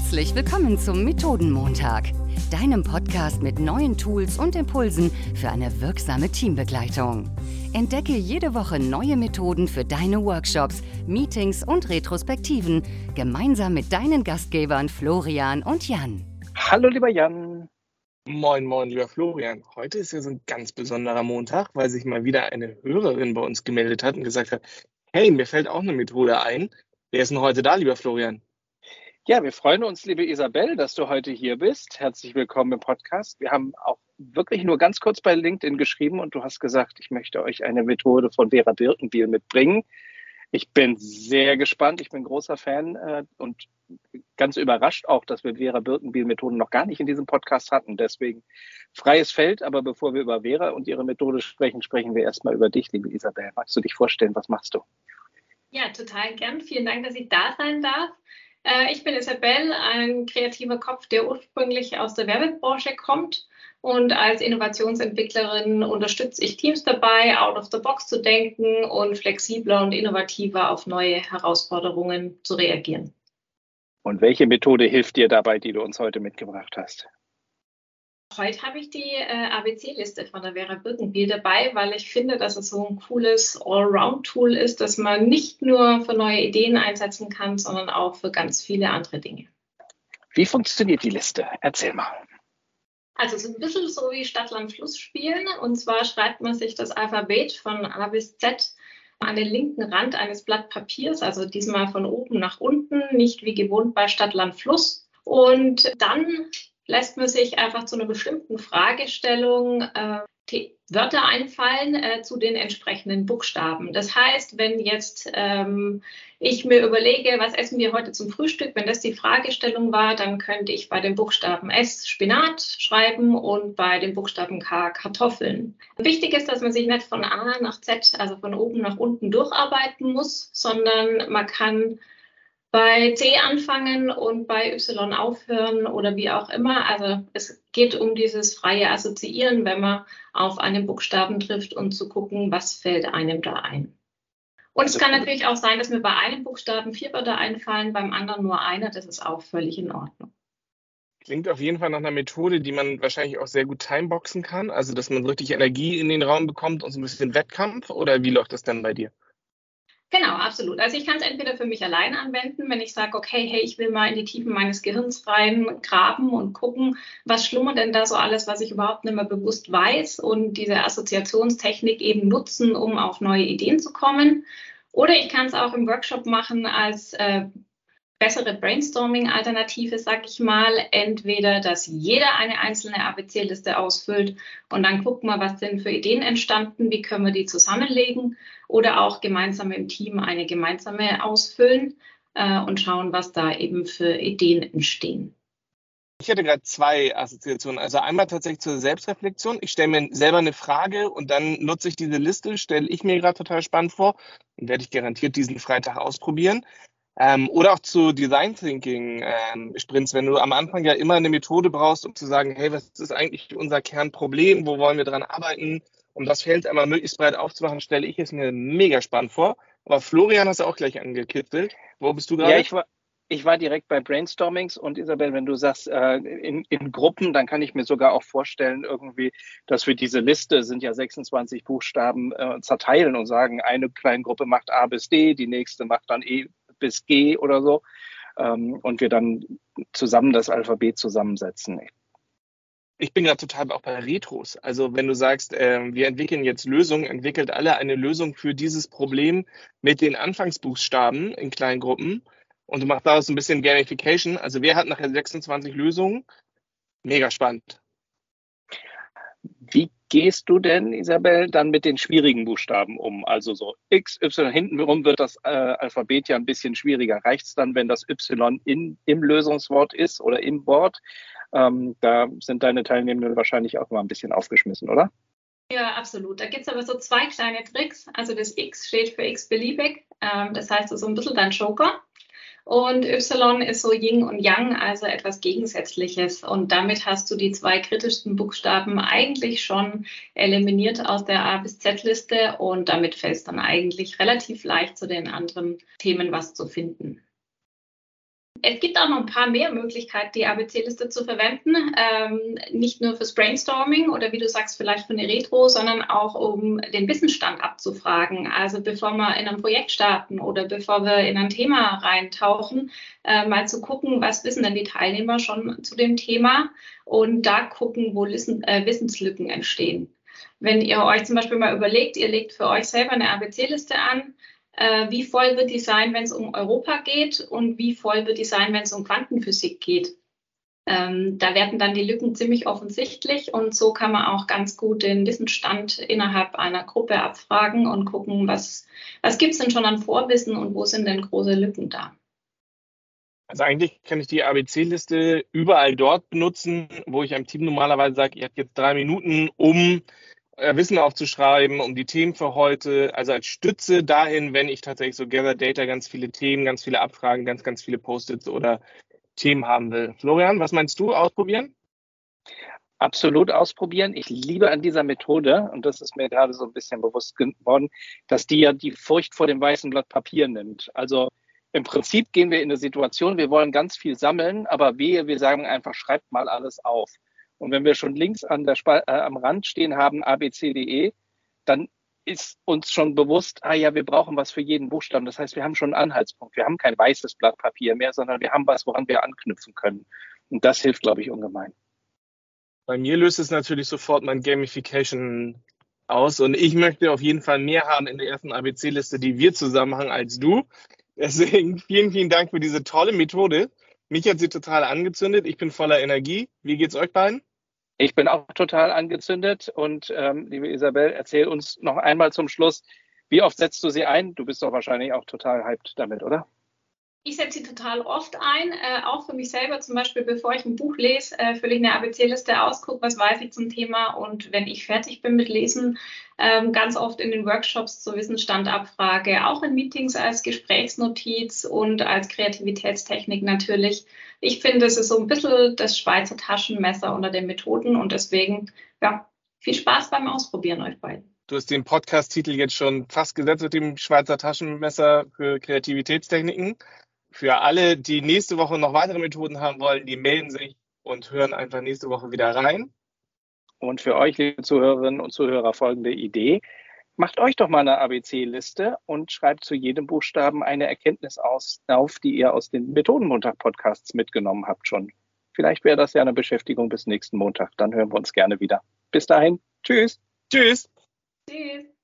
Herzlich willkommen zum Methodenmontag, deinem Podcast mit neuen Tools und Impulsen für eine wirksame Teambegleitung. Entdecke jede Woche neue Methoden für deine Workshops, Meetings und Retrospektiven gemeinsam mit deinen Gastgebern Florian und Jan. Hallo lieber Jan. Moin, moin, lieber Florian. Heute ist ja so ein ganz besonderer Montag, weil sich mal wieder eine Hörerin bei uns gemeldet hat und gesagt hat, hey, mir fällt auch eine Methode ein. Wer ist denn heute da, lieber Florian? Ja, wir freuen uns, liebe Isabel, dass du heute hier bist. Herzlich willkommen im Podcast. Wir haben auch wirklich nur ganz kurz bei LinkedIn geschrieben und du hast gesagt, ich möchte euch eine Methode von Vera Birkenbiel mitbringen. Ich bin sehr gespannt. Ich bin großer Fan äh, und ganz überrascht auch, dass wir Vera Birkenbiel-Methoden noch gar nicht in diesem Podcast hatten. Deswegen freies Feld. Aber bevor wir über Vera und ihre Methode sprechen, sprechen wir erstmal über dich, liebe Isabel. Magst du dich vorstellen, was machst du? Ja, total gern. Vielen Dank, dass ich da sein darf. Äh, ich bin Isabel, ein kreativer Kopf, der ursprünglich aus der Werbebranche kommt. Und als Innovationsentwicklerin unterstütze ich Teams dabei, out of the box zu denken und flexibler und innovativer auf neue Herausforderungen zu reagieren. Und welche Methode hilft dir dabei, die du uns heute mitgebracht hast? Heute habe ich die äh, ABC-Liste von der Vera Birkenbiel dabei, weil ich finde, dass es so ein cooles Allround-Tool ist, das man nicht nur für neue Ideen einsetzen kann, sondern auch für ganz viele andere Dinge. Wie funktioniert die Liste? Erzähl mal. Also es ist ein bisschen so wie Stadt, Land, Fluss spielen. Und zwar schreibt man sich das Alphabet von A bis Z an den linken Rand eines Blatt Papiers, also diesmal von oben nach unten, nicht wie gewohnt bei Stadt, Land, Fluss. Und dann lässt man sich einfach zu einer bestimmten Fragestellung äh, Wörter einfallen äh, zu den entsprechenden Buchstaben. Das heißt, wenn jetzt ähm, ich mir überlege, was essen wir heute zum Frühstück, wenn das die Fragestellung war, dann könnte ich bei dem Buchstaben S Spinat schreiben und bei dem Buchstaben K Kartoffeln. Wichtig ist, dass man sich nicht von A nach Z, also von oben nach unten durcharbeiten muss, sondern man kann bei C anfangen und bei Y aufhören oder wie auch immer. Also es geht um dieses freie Assoziieren, wenn man auf einen Buchstaben trifft und zu gucken, was fällt einem da ein. Und es kann natürlich auch sein, dass mir bei einem Buchstaben vier Wörter einfallen, beim anderen nur einer. Das ist auch völlig in Ordnung. Klingt auf jeden Fall nach einer Methode, die man wahrscheinlich auch sehr gut timeboxen kann. Also, dass man richtig Energie in den Raum bekommt und so ein bisschen Wettkampf. Oder wie läuft das dann bei dir? Genau, absolut. Also ich kann es entweder für mich allein anwenden, wenn ich sage, okay, hey, ich will mal in die Tiefen meines Gehirns rein graben und gucken, was schlummert denn da so alles, was ich überhaupt nicht mehr bewusst weiß und diese Assoziationstechnik eben nutzen, um auf neue Ideen zu kommen. Oder ich kann es auch im Workshop machen als äh, bessere Brainstorming-Alternative, sag ich mal. Entweder, dass jeder eine einzelne ABC-Liste ausfüllt und dann gucken wir, was sind für Ideen entstanden, wie können wir die zusammenlegen oder auch gemeinsam im Team eine gemeinsame ausfüllen äh, und schauen, was da eben für Ideen entstehen. Ich hätte gerade zwei Assoziationen. Also einmal tatsächlich zur Selbstreflexion. Ich stelle mir selber eine Frage und dann nutze ich diese Liste, stelle ich mir gerade total spannend vor und werde ich garantiert diesen Freitag ausprobieren. Ähm, oder auch zu Design Thinking ähm, Sprints, wenn du am Anfang ja immer eine Methode brauchst, um zu sagen, hey, was ist eigentlich unser Kernproblem, wo wollen wir dran arbeiten, um das Feld einmal möglichst breit aufzumachen, stelle ich es mir mega spannend vor. Aber Florian hast du auch gleich angekitzelt. Wo bist du gerade? Ja, ich war, ich war direkt bei Brainstormings und Isabel, wenn du sagst, äh, in, in Gruppen, dann kann ich mir sogar auch vorstellen, irgendwie, dass wir diese Liste, sind ja 26 Buchstaben, äh, zerteilen und sagen, eine kleine Gruppe macht A bis D, die nächste macht dann E bis G oder so. Ähm, und wir dann zusammen das Alphabet zusammensetzen ich bin gerade total auch bei Retros. Also wenn du sagst, äh, wir entwickeln jetzt Lösungen, entwickelt alle eine Lösung für dieses Problem mit den Anfangsbuchstaben in kleinen Gruppen und du machst daraus ein bisschen Gamification. Also wer hat nachher 26 Lösungen? Mega spannend. Wie gehst du denn, Isabel, dann mit den schwierigen Buchstaben um? Also so X, Y, hintenrum wird das äh, Alphabet ja ein bisschen schwieriger. Reicht es dann, wenn das Y in, im Lösungswort ist oder im Wort? Ähm, da sind deine Teilnehmenden wahrscheinlich auch mal ein bisschen aufgeschmissen, oder? Ja, absolut. Da gibt es aber so zwei kleine Tricks. Also das X steht für x-beliebig. Ähm, das heißt, so ein bisschen dein Joker. Und Y ist so Yin und Yang, also etwas Gegensätzliches. Und damit hast du die zwei kritischsten Buchstaben eigentlich schon eliminiert aus der A bis Z-Liste. Und damit fällt es dann eigentlich relativ leicht zu den anderen Themen was zu finden. Es gibt auch noch ein paar mehr Möglichkeiten, die ABC-Liste zu verwenden. Ähm, nicht nur fürs Brainstorming oder wie du sagst, vielleicht für eine Retro, sondern auch um den Wissensstand abzufragen. Also bevor wir in ein Projekt starten oder bevor wir in ein Thema reintauchen, äh, mal zu gucken, was wissen denn die Teilnehmer schon zu dem Thema und da gucken, wo Wissen, äh, Wissenslücken entstehen. Wenn ihr euch zum Beispiel mal überlegt, ihr legt für euch selber eine ABC-Liste an, äh, wie voll wird die sein, wenn es um Europa geht und wie voll wird die sein, wenn es um Quantenphysik geht. Ähm, da werden dann die Lücken ziemlich offensichtlich und so kann man auch ganz gut den Wissensstand innerhalb einer Gruppe abfragen und gucken, was, was gibt es denn schon an Vorwissen und wo sind denn große Lücken da. Also eigentlich kann ich die ABC-Liste überall dort benutzen, wo ich einem Team normalerweise sage, ihr habt jetzt drei Minuten, um Wissen aufzuschreiben, um die Themen für heute, also als Stütze dahin, wenn ich tatsächlich so Gather Data ganz viele Themen, ganz viele Abfragen, ganz, ganz viele Post-its oder Themen haben will. Florian, was meinst du? Ausprobieren? Absolut ausprobieren. Ich liebe an dieser Methode, und das ist mir gerade so ein bisschen bewusst geworden, dass die ja die Furcht vor dem weißen Blatt Papier nimmt. Also im Prinzip gehen wir in eine Situation, wir wollen ganz viel sammeln, aber wehe, wir sagen einfach, schreibt mal alles auf. Und wenn wir schon links an der äh, am Rand stehen haben, abcde, dann ist uns schon bewusst, ah ja, wir brauchen was für jeden Buchstaben. Das heißt, wir haben schon einen Anhaltspunkt. Wir haben kein weißes Blatt Papier mehr, sondern wir haben was, woran wir anknüpfen können. Und das hilft, glaube ich, ungemein. Bei mir löst es natürlich sofort mein Gamification aus und ich möchte auf jeden Fall mehr haben in der ersten ABC-Liste, die wir zusammen haben, als du. Deswegen vielen, vielen Dank für diese tolle Methode. Mich hat sie total angezündet. Ich bin voller Energie. Wie geht's euch beiden? Ich bin auch total angezündet und ähm, liebe Isabel, erzähl uns noch einmal zum Schluss, wie oft setzt du sie ein? Du bist doch wahrscheinlich auch total hyped damit, oder? Ich setze sie total oft ein, äh, auch für mich selber, zum Beispiel bevor ich ein Buch lese, äh, fülle ich eine ABC-Liste aus, gucke, was weiß ich zum Thema und wenn ich fertig bin mit Lesen, ähm, ganz oft in den Workshops zur Wissensstandabfrage, auch in Meetings als Gesprächsnotiz und als Kreativitätstechnik natürlich. Ich finde, es ist so ein bisschen das Schweizer Taschenmesser unter den Methoden und deswegen, ja, viel Spaß beim Ausprobieren euch beiden. Du hast den Podcast-Titel jetzt schon fast gesetzt mit dem Schweizer Taschenmesser für Kreativitätstechniken. Für alle, die nächste Woche noch weitere Methoden haben wollen, die melden sich und hören einfach nächste Woche wieder rein. Und für euch, liebe Zuhörerinnen und Zuhörer, folgende Idee. Macht euch doch mal eine ABC-Liste und schreibt zu jedem Buchstaben eine Erkenntnis aus, auf, die ihr aus den Methodenmontag-Podcasts mitgenommen habt schon. Vielleicht wäre das ja eine Beschäftigung bis nächsten Montag. Dann hören wir uns gerne wieder. Bis dahin. Tschüss. Tschüss. Tschüss.